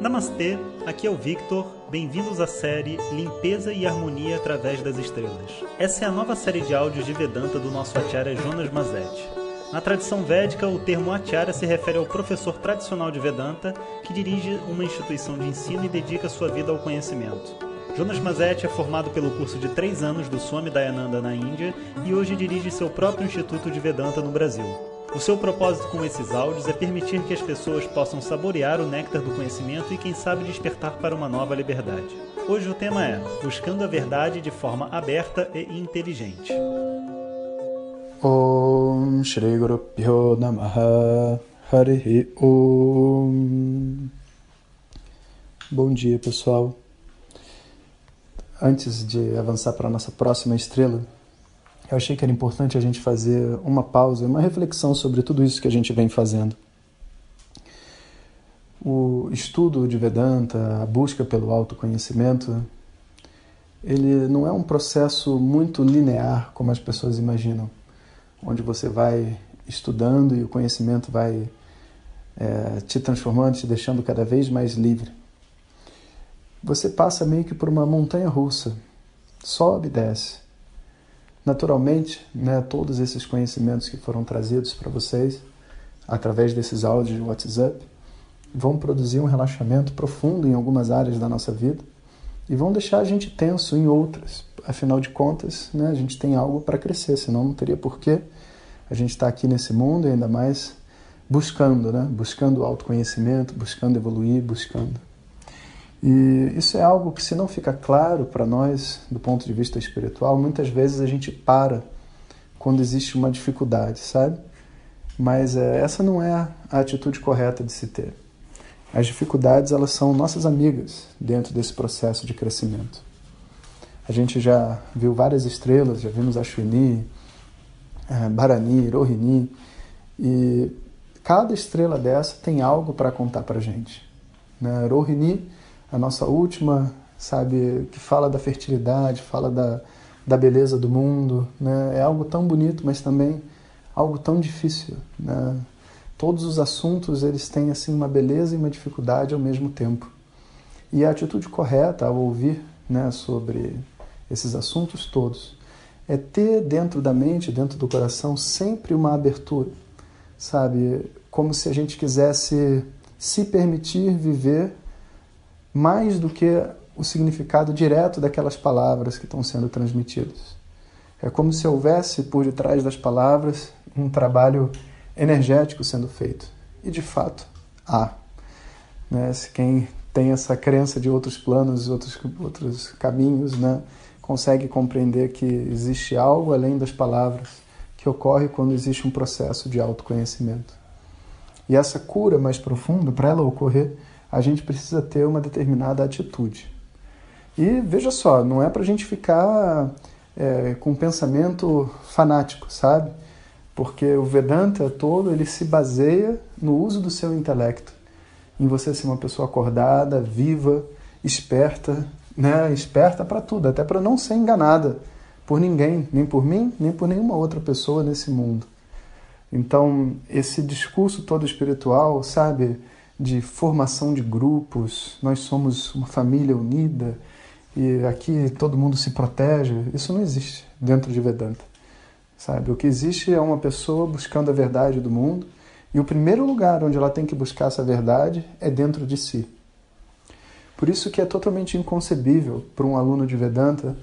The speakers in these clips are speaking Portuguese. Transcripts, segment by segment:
Namastê, aqui é o Victor. Bem-vindos à série Limpeza e Harmonia através das Estrelas. Essa é a nova série de áudios de Vedanta do nosso acharya Jonas Mazetti. Na tradição védica, o termo acharya se refere ao professor tradicional de Vedanta que dirige uma instituição de ensino e dedica sua vida ao conhecimento. Jonas Mazetti é formado pelo curso de três anos do Swami Dayananda na Índia e hoje dirige seu próprio Instituto de Vedanta no Brasil. O seu propósito com esses áudios é permitir que as pessoas possam saborear o néctar do conhecimento e, quem sabe, despertar para uma nova liberdade. Hoje o tema é Buscando a Verdade de forma aberta e inteligente. Om Shri Guru Pyo Namaha Harihi Om Bom dia pessoal. Antes de avançar para a nossa próxima estrela, eu achei que era importante a gente fazer uma pausa, uma reflexão sobre tudo isso que a gente vem fazendo. O estudo de Vedanta, a busca pelo autoconhecimento, ele não é um processo muito linear como as pessoas imaginam, onde você vai estudando e o conhecimento vai é, te transformando, te deixando cada vez mais livre. Você passa meio que por uma montanha russa, sobe e desce Naturalmente, né, todos esses conhecimentos que foram trazidos para vocês através desses áudios de WhatsApp vão produzir um relaxamento profundo em algumas áreas da nossa vida e vão deixar a gente tenso em outras. Afinal de contas, né, a gente tem algo para crescer, senão não teria porquê a gente estar tá aqui nesse mundo e ainda mais buscando, né, buscando autoconhecimento, buscando evoluir, buscando. E isso é algo que, se não fica claro para nós, do ponto de vista espiritual, muitas vezes a gente para quando existe uma dificuldade, sabe? Mas é, essa não é a atitude correta de se ter. As dificuldades, elas são nossas amigas dentro desse processo de crescimento. A gente já viu várias estrelas, já vimos Ashwini, é, Barani, Rohini, e cada estrela dessa tem algo para contar para gente. Né? Rohini a nossa última, sabe, que fala da fertilidade, fala da, da beleza do mundo, né? É algo tão bonito, mas também algo tão difícil, né? Todos os assuntos, eles têm assim uma beleza e uma dificuldade ao mesmo tempo. E a atitude correta ao ouvir, né, sobre esses assuntos todos é ter dentro da mente, dentro do coração, sempre uma abertura, sabe? Como se a gente quisesse se permitir viver mais do que o significado direto daquelas palavras que estão sendo transmitidas. É como se houvesse por detrás das palavras um trabalho energético sendo feito. E de fato há. Né? Se quem tem essa crença de outros planos, outros, outros caminhos, né? consegue compreender que existe algo além das palavras que ocorre quando existe um processo de autoconhecimento. E essa cura mais profunda, para ela ocorrer, a gente precisa ter uma determinada atitude. E veja só, não é para a gente ficar é, com pensamento fanático, sabe? Porque o Vedanta todo ele se baseia no uso do seu intelecto, em você ser uma pessoa acordada, viva, esperta, né? Esperta para tudo, até para não ser enganada por ninguém, nem por mim, nem por nenhuma outra pessoa nesse mundo. Então, esse discurso todo espiritual, sabe? De formação de grupos, nós somos uma família unida e aqui todo mundo se protege. Isso não existe dentro de Vedanta. Sabe? O que existe é uma pessoa buscando a verdade do mundo e o primeiro lugar onde ela tem que buscar essa verdade é dentro de si. Por isso que é totalmente inconcebível para um aluno de Vedanta,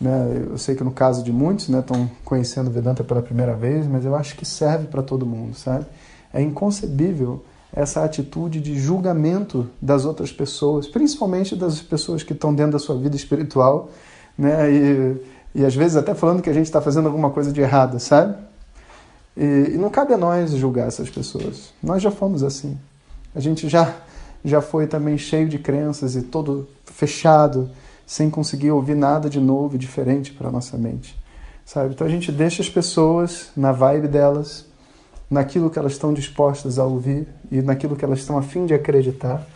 né? eu sei que no caso de muitos né, estão conhecendo Vedanta pela primeira vez, mas eu acho que serve para todo mundo, sabe? É inconcebível essa atitude de julgamento das outras pessoas, principalmente das pessoas que estão dentro da sua vida espiritual, né? E, e às vezes até falando que a gente está fazendo alguma coisa de errado, sabe? E, e, não cabe a nós julgar essas pessoas. Nós já fomos assim. A gente já já foi também cheio de crenças e todo fechado, sem conseguir ouvir nada de novo e diferente para nossa mente, sabe? Então a gente deixa as pessoas na vibe delas naquilo que elas estão dispostas a ouvir e naquilo que elas estão a fim de acreditar,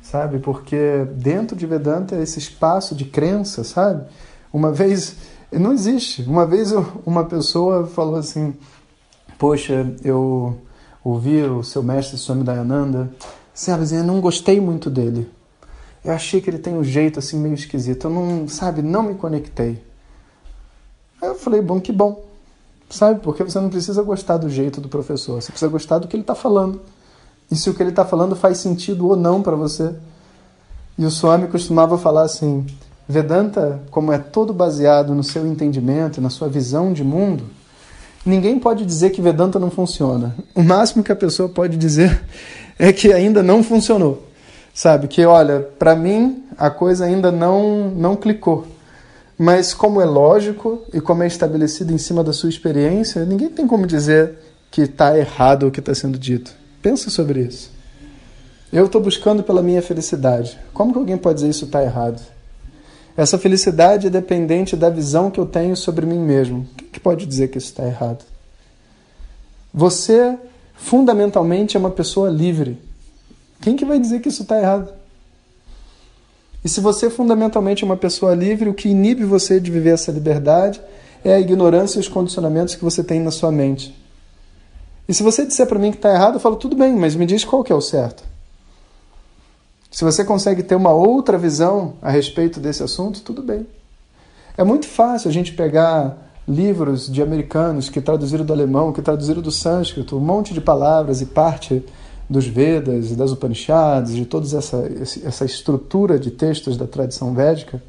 sabe? Porque dentro de Vedanta esse espaço de crença, sabe? Uma vez não existe. Uma vez uma pessoa falou assim: "Poxa, eu ouvi o seu mestre Swami Dayananda sabe, eu não gostei muito dele. Eu achei que ele tem um jeito assim meio esquisito. Eu não, sabe, não me conectei. Aí eu falei, bom, que bom. Sabe, porque você não precisa gostar do jeito do professor, você precisa gostar do que ele está falando. E se o que ele está falando faz sentido ou não para você. E o Swami costumava falar assim: Vedanta, como é todo baseado no seu entendimento, na sua visão de mundo, ninguém pode dizer que Vedanta não funciona. O máximo que a pessoa pode dizer é que ainda não funcionou. Sabe? Que, olha, para mim a coisa ainda não, não clicou. Mas, como é lógico e como é estabelecido em cima da sua experiência, ninguém tem como dizer que está errado o que está sendo dito. Pensa sobre isso. Eu estou buscando pela minha felicidade. Como que alguém pode dizer isso está errado? Essa felicidade é dependente da visão que eu tenho sobre mim mesmo. Quem que pode dizer que isso está errado? Você, fundamentalmente, é uma pessoa livre. Quem que vai dizer que isso está errado? E se você fundamentalmente é uma pessoa livre, o que inibe você de viver essa liberdade é a ignorância e os condicionamentos que você tem na sua mente. E se você disser para mim que está errado, eu falo, tudo bem, mas me diz qual que é o certo. Se você consegue ter uma outra visão a respeito desse assunto, tudo bem. É muito fácil a gente pegar livros de americanos que traduziram do alemão, que traduziram do sânscrito, um monte de palavras e parte dos Vedas, das Upanishads, de toda essa, essa estrutura de textos da tradição védica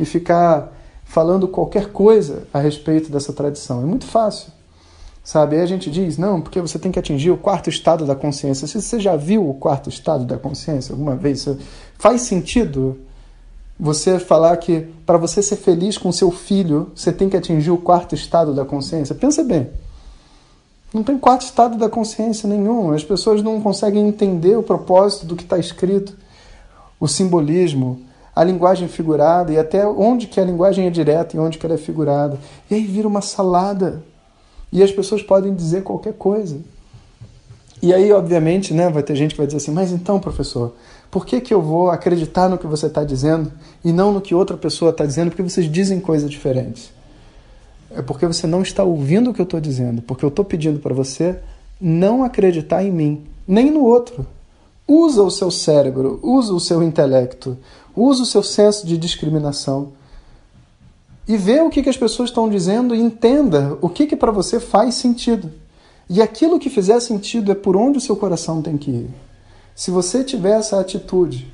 e ficar falando qualquer coisa a respeito dessa tradição. É muito fácil. Sabe? Aí a gente diz, não, porque você tem que atingir o quarto estado da consciência. Se você já viu o quarto estado da consciência alguma vez, faz sentido você falar que para você ser feliz com seu filho, você tem que atingir o quarto estado da consciência? Pensa bem. Não tem quarto estado da consciência nenhum. As pessoas não conseguem entender o propósito do que está escrito, o simbolismo, a linguagem figurada e até onde que a linguagem é direta e onde que ela é figurada. E aí vira uma salada. E as pessoas podem dizer qualquer coisa. E aí, obviamente, né, vai ter gente que vai dizer assim: mas então, professor, por que, que eu vou acreditar no que você está dizendo e não no que outra pessoa está dizendo? Porque vocês dizem coisas diferentes é porque você não está ouvindo o que eu estou dizendo, porque eu estou pedindo para você não acreditar em mim, nem no outro. Usa o seu cérebro, usa o seu intelecto, usa o seu senso de discriminação e vê o que, que as pessoas estão dizendo e entenda o que, que para você faz sentido. E aquilo que fizer sentido é por onde o seu coração tem que ir. Se você tiver essa atitude,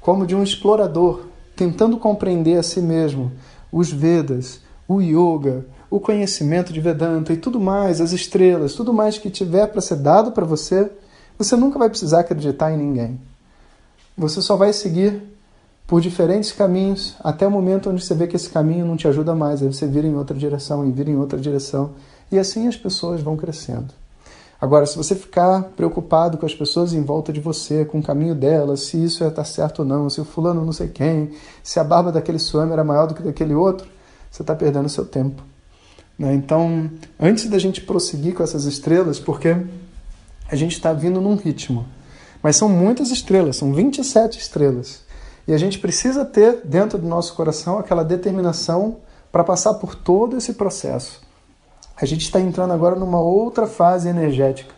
como de um explorador, tentando compreender a si mesmo, os Vedas, o yoga, o conhecimento de Vedanta e tudo mais, as estrelas, tudo mais que tiver para ser dado para você, você nunca vai precisar acreditar em ninguém. Você só vai seguir por diferentes caminhos até o momento onde você vê que esse caminho não te ajuda mais, aí você vira em outra direção e vira em outra direção, e assim as pessoas vão crescendo. Agora, se você ficar preocupado com as pessoas em volta de você, com o caminho delas, se isso está certo ou não, se o fulano não sei quem, se a barba daquele swami era maior do que daquele outro, você está perdendo seu tempo. Né? Então, antes da gente prosseguir com essas estrelas, porque a gente está vindo num ritmo, mas são muitas estrelas, são 27 estrelas. E a gente precisa ter dentro do nosso coração aquela determinação para passar por todo esse processo. A gente está entrando agora numa outra fase energética.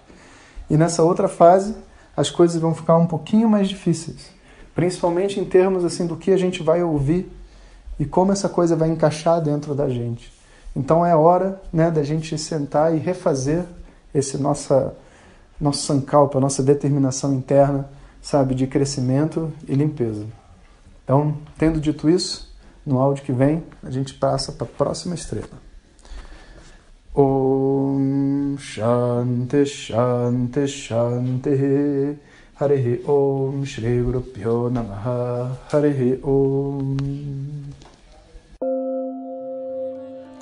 E nessa outra fase, as coisas vão ficar um pouquinho mais difíceis, principalmente em termos assim do que a gente vai ouvir e como essa coisa vai encaixar dentro da gente. Então é hora né, da gente sentar e refazer esse nossa, nosso sankalpa, nossa determinação interna, sabe, de crescimento e limpeza. Então, tendo dito isso, no áudio que vem, a gente passa para a próxima estrela. Om Shanti Shanti Shanti Hare Om Shri Guru Pyo Namaha Hare Om